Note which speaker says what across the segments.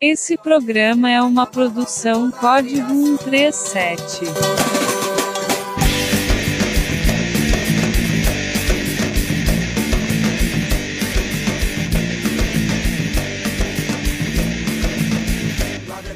Speaker 1: Esse programa é uma produção Código 137.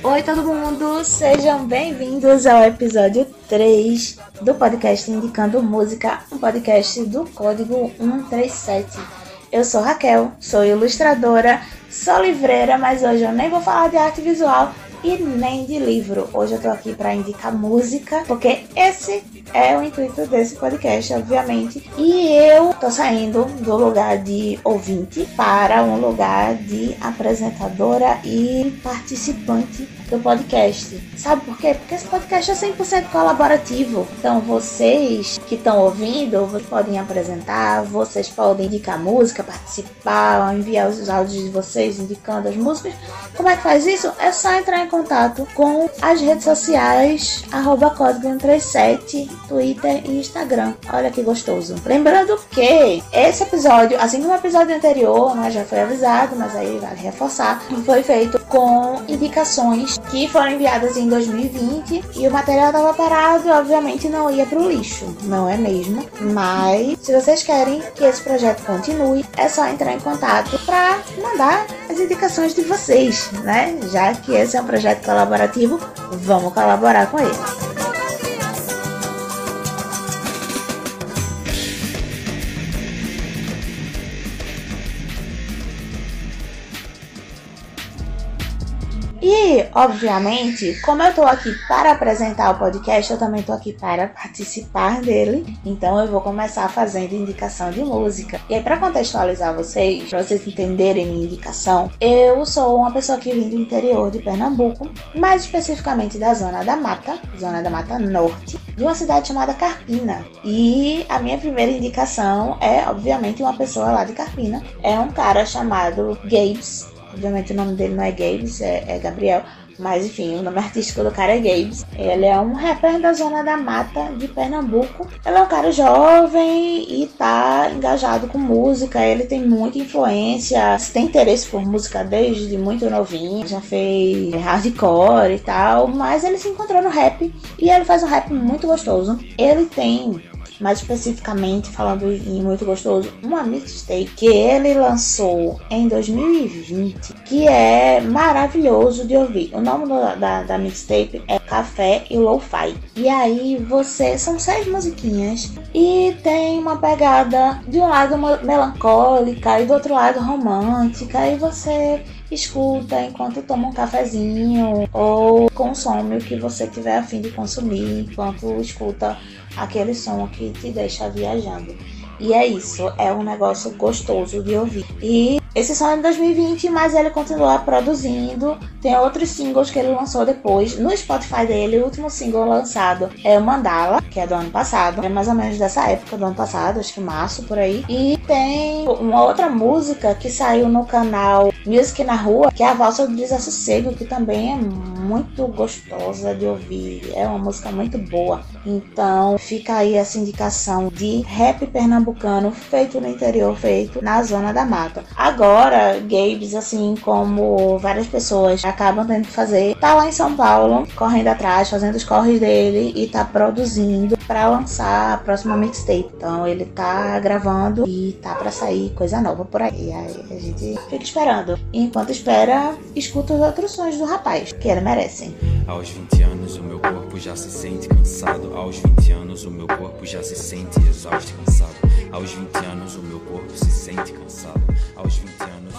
Speaker 2: Oi, todo mundo! Sejam bem-vindos ao episódio 3 do podcast Indicando Música, um podcast do Código 137. Eu sou Raquel, sou ilustradora, sou livreira, mas hoje eu nem vou falar de arte visual e nem de livro. Hoje eu tô aqui para indicar música, porque esse é o intuito desse podcast, obviamente. E eu tô saindo do lugar de ouvinte para um lugar de apresentadora e participante do podcast. Sabe por quê? Porque esse podcast é 100% colaborativo. Então, vocês que estão ouvindo, vocês podem apresentar, vocês podem indicar música, participar, enviar os áudios de vocês indicando as músicas. Como é que faz isso? É só entrar em contato com as redes sociais, arroba código 137, Twitter e Instagram. Olha que gostoso. Lembrando que esse episódio, assim como o episódio anterior, né, já foi avisado, mas aí vale reforçar, foi feito com indicações que foram enviadas em 2020 e o material estava parado, obviamente não ia para o lixo, não é mesmo? Mas se vocês querem que esse projeto continue, é só entrar em contato para mandar as indicações de vocês, né? Já que esse é um projeto colaborativo, vamos colaborar com ele. Obviamente, como eu tô aqui para apresentar o podcast, eu também tô aqui para participar dele. Então eu vou começar fazendo indicação de música. E aí, para contextualizar vocês, para vocês entenderem minha indicação, eu sou uma pessoa que vem do interior de Pernambuco, mais especificamente da Zona da Mata, Zona da Mata Norte, de uma cidade chamada Carpina. E a minha primeira indicação é, obviamente, uma pessoa lá de Carpina. É um cara chamado Gabes Obviamente o nome dele não é Gabes, é, é Gabriel. Mas enfim, o nome artístico do cara é Gabes. Ele é um rapper da zona da mata de Pernambuco. Ele é um cara jovem e tá engajado com música. Ele tem muita influência, tem interesse por música desde muito novinho. Já fez hardcore e tal. Mas ele se encontrou no rap e ele faz um rap muito gostoso. Ele tem mais especificamente falando em Muito Gostoso, uma mixtape que ele lançou em 2020, que é maravilhoso de ouvir. O nome da, da, da mixtape é Café e Lo-Fi. E aí você, são seis musiquinhas e tem uma pegada de um lado melancólica e do outro lado romântica e você escuta enquanto toma um cafezinho ou consome o que você tiver a fim de consumir enquanto escuta aquele som que te deixa viajando. E é isso, é um negócio gostoso de ouvir. E esse som é de 2020, mas ele continua produzindo. Tem outros singles que ele lançou depois. No Spotify dele, o último single lançado é o Mandala, que é do ano passado. É mais ou menos dessa época do ano passado, acho que março por aí. E tem uma outra música que saiu no canal Music na Rua, que é a Valsa do Desassossego, que também é muito gostosa de ouvir. É uma música muito boa. Então fica aí essa indicação de rap pernambucano feito no interior, feito na zona da mata. Agora agora, Gabes, assim como várias pessoas acabam tendo que fazer, tá lá em São Paulo, correndo atrás, fazendo os corres dele e tá produzindo para lançar a próxima mixtape. Então ele tá gravando e tá para sair coisa nova por aí. Aí a gente fica esperando. E enquanto espera, escuta os outros sons do rapaz, que ele merece.
Speaker 3: Aos 20 anos o meu corpo já se sente cansado. Aos 20 anos o meu corpo já se sente exausto e cansado. Aos 20 anos o meu corpo se sente cansado. Aos 20 anos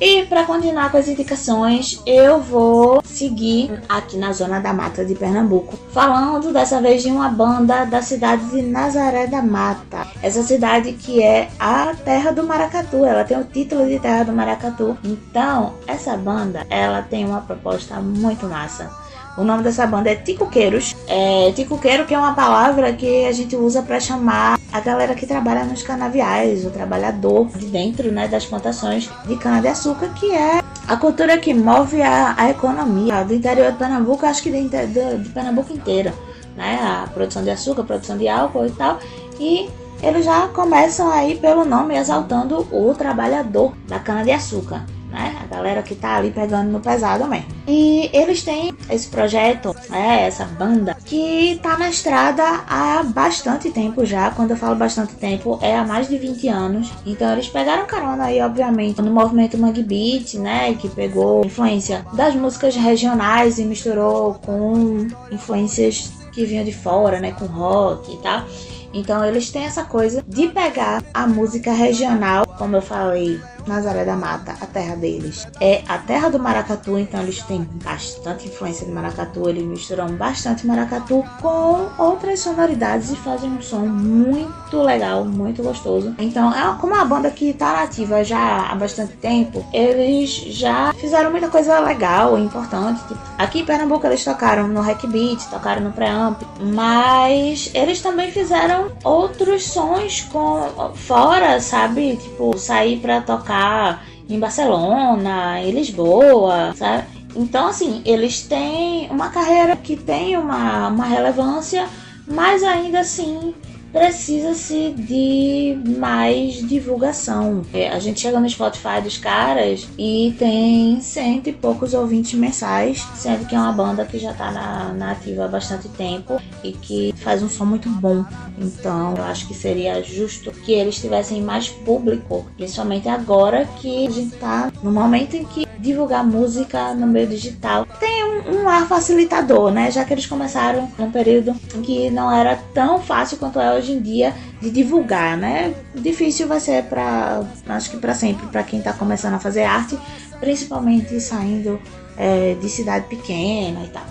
Speaker 2: E para continuar com as indicações, eu vou seguir aqui na zona da mata de Pernambuco, falando dessa vez de uma banda da cidade de Nazaré da Mata. Essa cidade que é a terra do maracatu, ela tem o título de terra do maracatu. Então, essa banda, ela tem uma proposta muito massa o nome dessa banda é Ticoqueiros. É, ticoqueiro que é uma palavra que a gente usa para chamar a galera que trabalha nos canaviais, o trabalhador de dentro né, das plantações de cana-de-açúcar, que é a cultura que move a, a economia do interior de Pernambuco, acho que de, de, de Pernambuco inteira. Né? A produção de açúcar, a produção de álcool e tal. E eles já começam aí pelo nome exaltando o trabalhador da cana-de-açúcar né? A galera que tá ali pegando no pesado mesmo. E eles têm esse projeto, né? essa banda, que tá na estrada há bastante tempo já. Quando eu falo bastante tempo, é há mais de 20 anos. Então eles pegaram carona aí, obviamente, no movimento Mangue Beat, né? Que pegou influência das músicas regionais e misturou com influências que vinham de fora, né? Com rock e tal. Então eles têm essa coisa de pegar a música regional, como eu falei, Nazaré da Mata, a terra deles, é a terra do maracatu, então eles têm bastante influência de maracatu, eles misturam bastante maracatu com outras sonoridades e fazem um som muito legal, muito gostoso. Então, é como uma banda que tá nativa já há bastante tempo, eles já fizeram muita coisa legal, importante. Tipo, aqui em Pernambuco eles tocaram no Hack Beat, tocaram no Preamp, mas eles também fizeram outros sons com fora, sabe? Tipo, sair para tocar tocar em Barcelona, em Lisboa, sabe? Então, assim, eles têm uma carreira que tem uma, uma relevância, mas ainda assim precisa-se de mais divulgação. É, a gente chega no Spotify dos caras e tem cento e poucos ouvintes mensais, sendo que é uma banda que já está na, na ativa há bastante tempo e que faz um som muito bom. Então eu acho que seria justo que eles tivessem mais público, principalmente agora que a gente está no momento em que divulgar música no meio digital tem um, um ar facilitador, né? Já que eles começaram num período que não era tão fácil quanto é hoje em dia de divulgar, né? Difícil vai ser para, acho que para sempre, para quem está começando a fazer arte, principalmente saindo é, de cidade pequena e tal.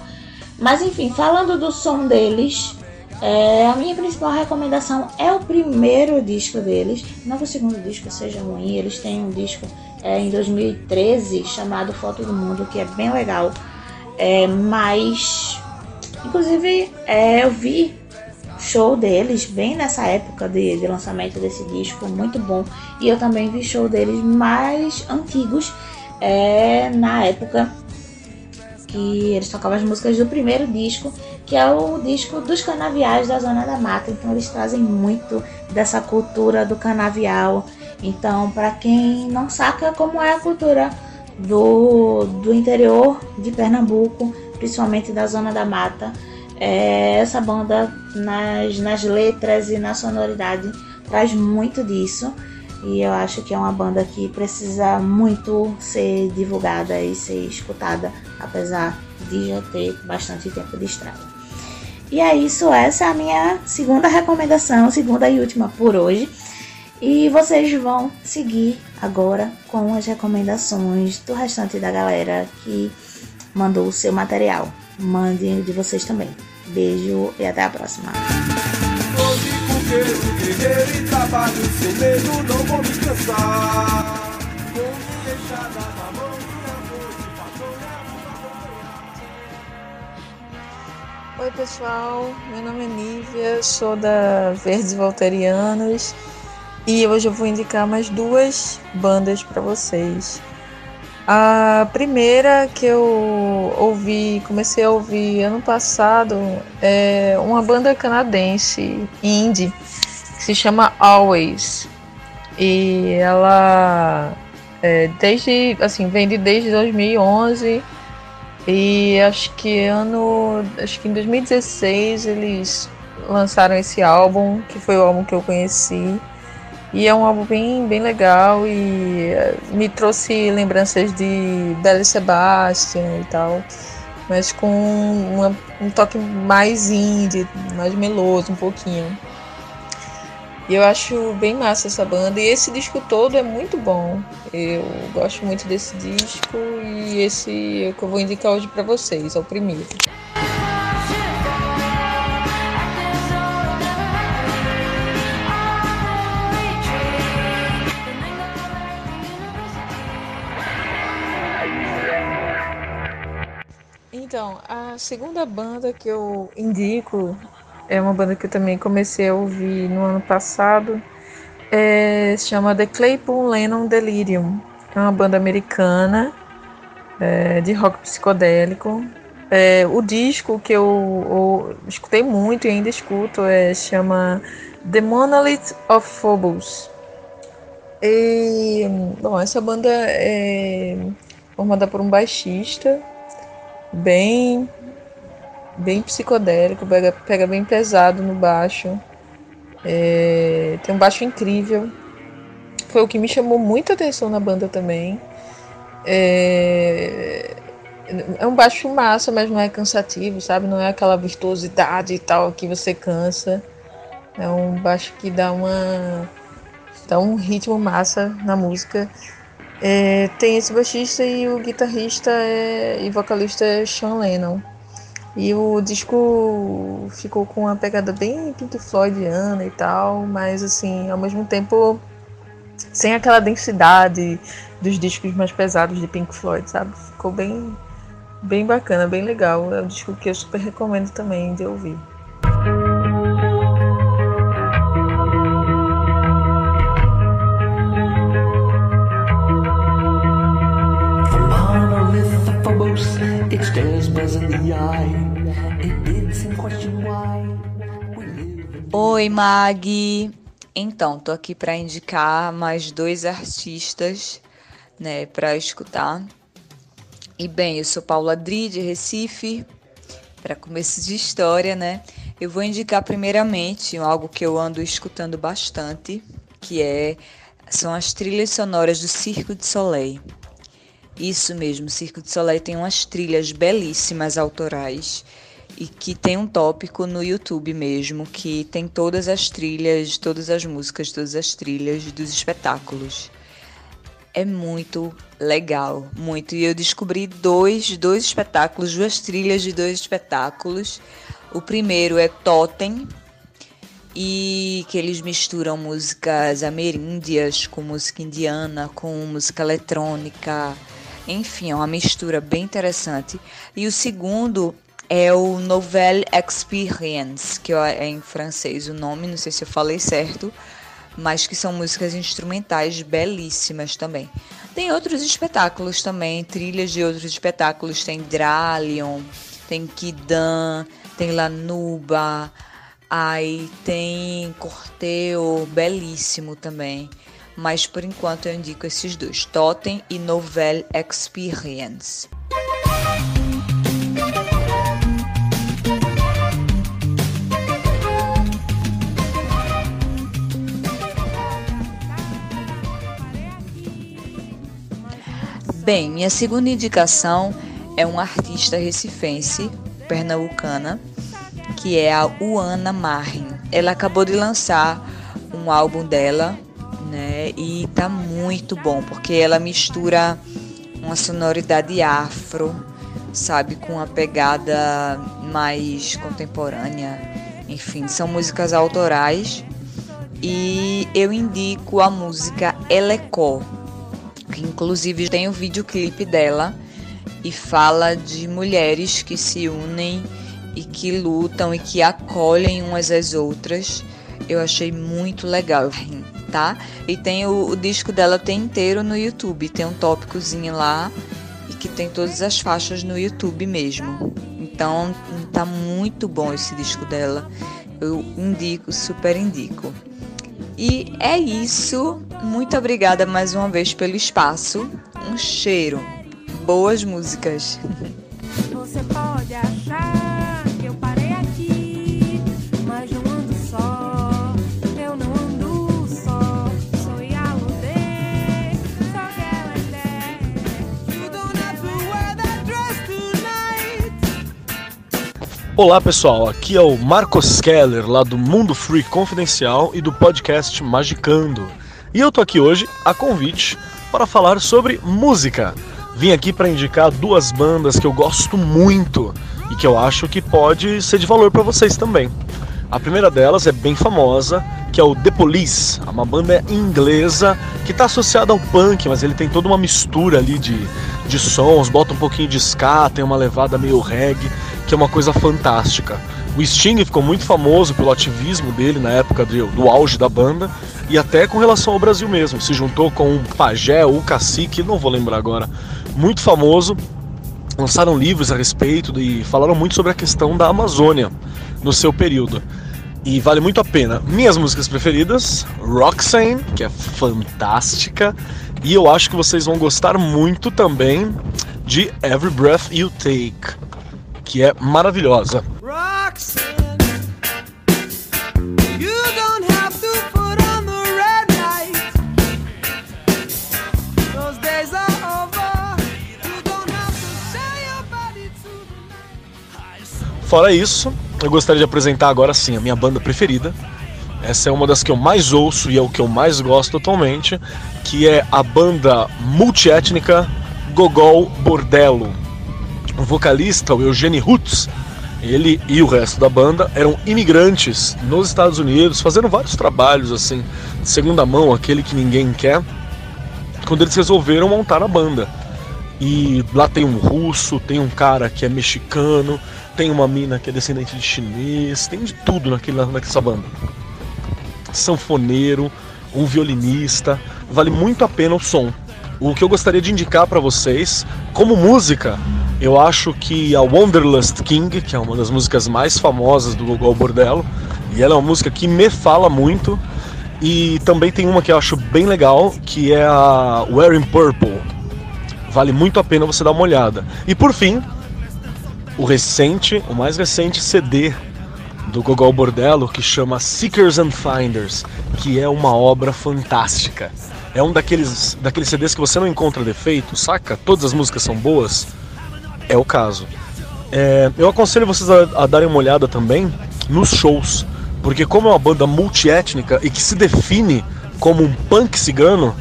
Speaker 2: Mas enfim, falando do som deles, é, a minha principal recomendação é o primeiro disco deles. Não que o segundo disco seja ruim, eles têm um disco é, em 2013 chamado Foto do Mundo, que é bem legal. É, mas, inclusive, é, eu vi show deles bem nessa época de, de, lançamento desse disco, muito bom. E eu também vi show deles mais antigos, é, na época que eles tocavam as músicas do primeiro disco, que é o disco dos canaviais da Zona da Mata. Então eles trazem muito dessa cultura do canavial. Então, para quem não saca como é a cultura do, do interior de Pernambuco, principalmente da Zona da Mata, é, essa banda nas, nas letras e na sonoridade traz muito disso. E eu acho que é uma banda que precisa muito ser divulgada e ser escutada, apesar de já ter bastante tempo de estrada. E é isso, essa é a minha segunda recomendação, segunda e última por hoje. E vocês vão seguir agora com as recomendações do restante da galera que mandou o seu material. Mandem de vocês também. Beijo e até a próxima.
Speaker 4: Oi pessoal, meu nome é Nívia, sou da Verdes Volterianos e hoje eu vou indicar mais duas bandas para vocês. A primeira que eu ouvi, comecei a ouvir ano passado, é uma banda canadense indie que se chama Always. E ela é, desde assim, vem de desde 2011 e acho que ano, acho que em 2016 eles lançaram esse álbum, que foi o álbum que eu conheci. E é um álbum bem, bem legal e eh, me trouxe lembranças de Belle Sebastian e tal, mas com uma, um toque mais indie, mais meloso um pouquinho. E eu acho bem massa essa banda e esse disco todo é muito bom. Eu gosto muito desse disco e esse é que eu vou indicar hoje para vocês, é o primeiro. Então, a segunda banda que eu indico é uma banda que eu também comecei a ouvir no ano passado. É, chama The Claypool Lennon Delirium. É uma banda americana é, de rock psicodélico. É, o disco que eu, eu, escutei muito e ainda escuto é, chama The Monolith of Phobos. E, bom, essa banda é formada por um baixista bem bem psicodélico, pega, pega bem pesado no baixo. É, tem um baixo incrível. Foi o que me chamou muita atenção na banda também. É, é um baixo massa, mas não é cansativo, sabe? Não é aquela virtuosidade e tal que você cansa. É um baixo que dá uma dá um ritmo massa na música. É, tem esse baixista e o guitarrista é, e vocalista é Sean Lennon. E o disco ficou com uma pegada bem Pink Floydiana e tal, mas assim, ao mesmo tempo sem aquela densidade dos discos mais pesados de Pink Floyd, sabe? Ficou bem bem bacana, bem legal. É um disco que eu super recomendo também de ouvir.
Speaker 5: Oi, Mag. Então, tô aqui para indicar mais dois artistas, né, para escutar. E bem, eu sou Paula Dri de Recife. Para começo de história, né? Eu vou indicar primeiramente algo que eu ando escutando bastante, que é são as trilhas sonoras do Circo de Soleil. Isso mesmo, Circo de Soleil tem umas trilhas belíssimas autorais e que tem um tópico no YouTube mesmo que tem todas as trilhas, todas as músicas, todas as trilhas dos espetáculos. É muito legal, muito. E eu descobri dois, dois espetáculos, duas trilhas de dois espetáculos. O primeiro é Totem, e que eles misturam músicas ameríndias com música indiana, com música eletrônica, enfim, é uma mistura bem interessante. E o segundo é o Nouvelle Experience, que é em francês o nome, não sei se eu falei certo, mas que são músicas instrumentais belíssimas também. Tem outros espetáculos também, trilhas de outros espetáculos, tem Dralion, tem Kidan, tem Lanuba, aí tem Corteo, belíssimo também mas por enquanto eu indico esses dois, Totem e Nouvelle Experience. Bem, minha segunda indicação é um artista recifense, pernambucana, que é a Uana Marin. Ela acabou de lançar um álbum dela, né? E tá muito bom, porque ela mistura uma sonoridade afro, sabe, com uma pegada mais contemporânea. Enfim, são músicas autorais. E eu indico a música Elecó, que inclusive tem o um videoclipe dela e fala de mulheres que se unem e que lutam e que acolhem umas às outras. Eu achei muito legal tá? E tem o, o disco dela tem inteiro no YouTube, tem um tópicozinho lá e que tem todas as faixas no YouTube mesmo. Então tá muito bom esse disco dela. Eu indico, super indico. E é isso. Muito obrigada mais uma vez pelo espaço. Um cheiro. Boas músicas.
Speaker 6: Olá pessoal, aqui é o Marcos Keller, lá do Mundo Free Confidencial e do podcast Magicando. E eu tô aqui hoje a convite para falar sobre música. Vim aqui para indicar duas bandas que eu gosto muito e que eu acho que pode ser de valor para vocês também. A primeira delas é bem famosa, que é o The Police, uma banda inglesa que está associada ao punk, mas ele tem toda uma mistura ali de, de sons, bota um pouquinho de ska, tem uma levada meio reggae que é uma coisa fantástica. O Sting ficou muito famoso pelo ativismo dele na época do, do auge da banda e até com relação ao Brasil mesmo. Se juntou com um pajé ou cacique, não vou lembrar agora, muito famoso lançaram livros a respeito e falaram muito sobre a questão da Amazônia no seu período. E vale muito a pena. Minhas músicas preferidas, Roxanne, que é fantástica, e eu acho que vocês vão gostar muito também de Every Breath You Take, que é maravilhosa. Fora isso, eu gostaria de apresentar agora sim a minha banda preferida. Essa é uma das que eu mais ouço e é o que eu mais gosto atualmente, que é a banda multiétnica Gogol Bordello. Vocalista, o Eugene Roots, ele e o resto da banda eram imigrantes nos Estados Unidos, fazendo vários trabalhos assim, de segunda mão, aquele que ninguém quer, quando eles resolveram montar a banda. E lá tem um russo, tem um cara que é mexicano, tem uma mina que é descendente de chinês, tem de tudo naquele, naquela banda. Sanfoneiro, um violinista, vale muito a pena o som. O que eu gostaria de indicar para vocês, como música, eu acho que a Wanderlust King, que é uma das músicas mais famosas do Gogol Bordello, e ela é uma música que me fala muito. E também tem uma que eu acho bem legal, que é a Wearing Purple. Vale muito a pena você dar uma olhada. E por fim, o recente, o mais recente CD do Gogol Bordello que chama Seekers and Finders, que é uma obra fantástica. É um daqueles, daqueles CDs que você não encontra defeito, saca? Todas as músicas são boas. É o caso. É, eu aconselho vocês a, a darem uma olhada também nos shows, porque como é uma banda multiétnica e que se define como um punk cigano,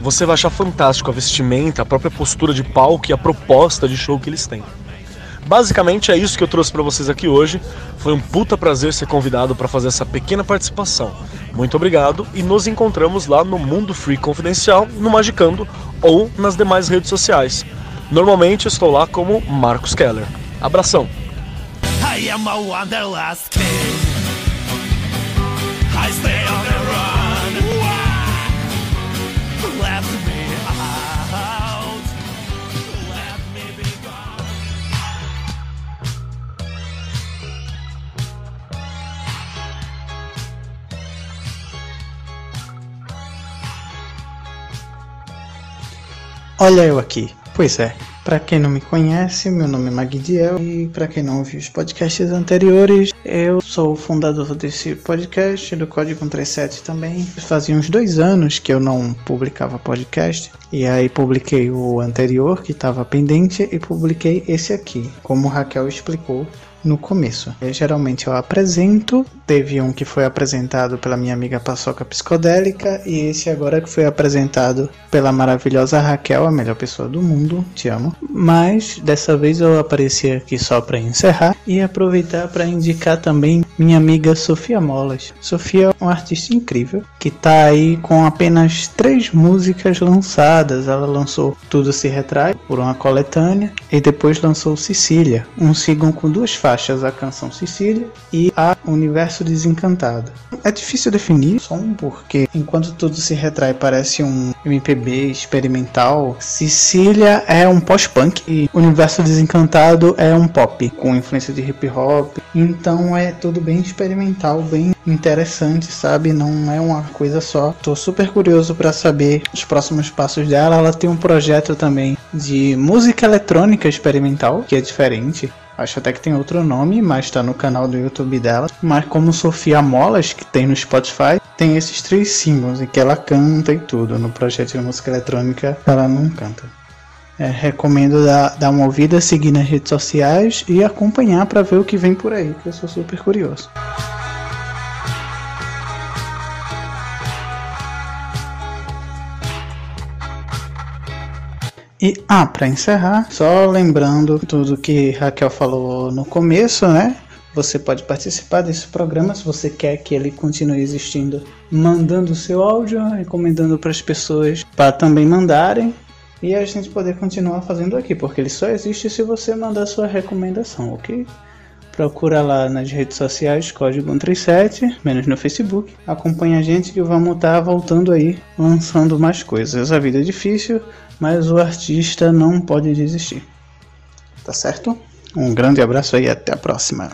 Speaker 6: você vai achar fantástico a vestimenta, a própria postura de palco e a proposta de show que eles têm. Basicamente é isso que eu trouxe para vocês aqui hoje. Foi um puta prazer ser convidado para fazer essa pequena participação. Muito obrigado e nos encontramos lá no Mundo Free Confidencial, no Magicando ou nas demais redes sociais. Normalmente estou lá como Marcos Keller. Abração. I am a wanderlust king. I stay on the
Speaker 7: Olha eu aqui. Pois é. Para quem não me conhece, meu nome é Magdiel e para quem não ouviu os podcasts anteriores, eu sou o fundador desse podcast, do Código 137 também. Fazia uns dois anos que eu não publicava podcast e aí publiquei o anterior que estava pendente e publiquei esse aqui, como Raquel explicou no começo. Eu, geralmente eu apresento, teve um que foi apresentado pela minha amiga Paçoca Psicodélica e esse agora que foi apresentado pela maravilhosa Raquel, a melhor pessoa do mundo, te amo. Mas dessa vez eu apareci aqui só para encerrar e aproveitar para indicar também minha amiga Sofia Molas. Sofia é uma artista incrível que tá aí com apenas três músicas lançadas. Ela lançou Tudo Se Retrai por uma coletânea e depois lançou Sicília, um sigam com duas faixas, a canção Sicília e a Universo Desencantado. É difícil definir som porque enquanto Tudo Se Retrai parece um MPB experimental, Sicília é um pós-punk e Universo Desencantado é um pop com influência de hip hop. Então é tudo bem experimental, bem interessante, sabe? Não é uma coisa só. Tô super curioso para saber os próximos passos dela. Ela tem um projeto também de música eletrônica experimental, que é diferente. Acho até que tem outro nome, mas tá no canal do YouTube dela. Mas como Sofia Molas, que tem no Spotify, tem esses três símbolos em que ela canta e tudo. No projeto de música eletrônica, ela não canta. É, recomendo dar, dar uma ouvida, seguir nas redes sociais e acompanhar para ver o que vem por aí, que eu sou super curioso. E, ah, para encerrar, só lembrando tudo que Raquel falou no começo, né? Você pode participar desse programa se você quer que ele continue existindo, mandando o seu áudio, recomendando para as pessoas para também mandarem e a gente poder continuar fazendo aqui, porque ele só existe se você mandar sua recomendação, ok? Procura lá nas redes sociais, Código 137, menos no Facebook. Acompanha a gente que vamos estar tá voltando aí, lançando mais coisas. A vida é difícil, mas o artista não pode desistir. tá certo? Um grande abraço e até a próxima.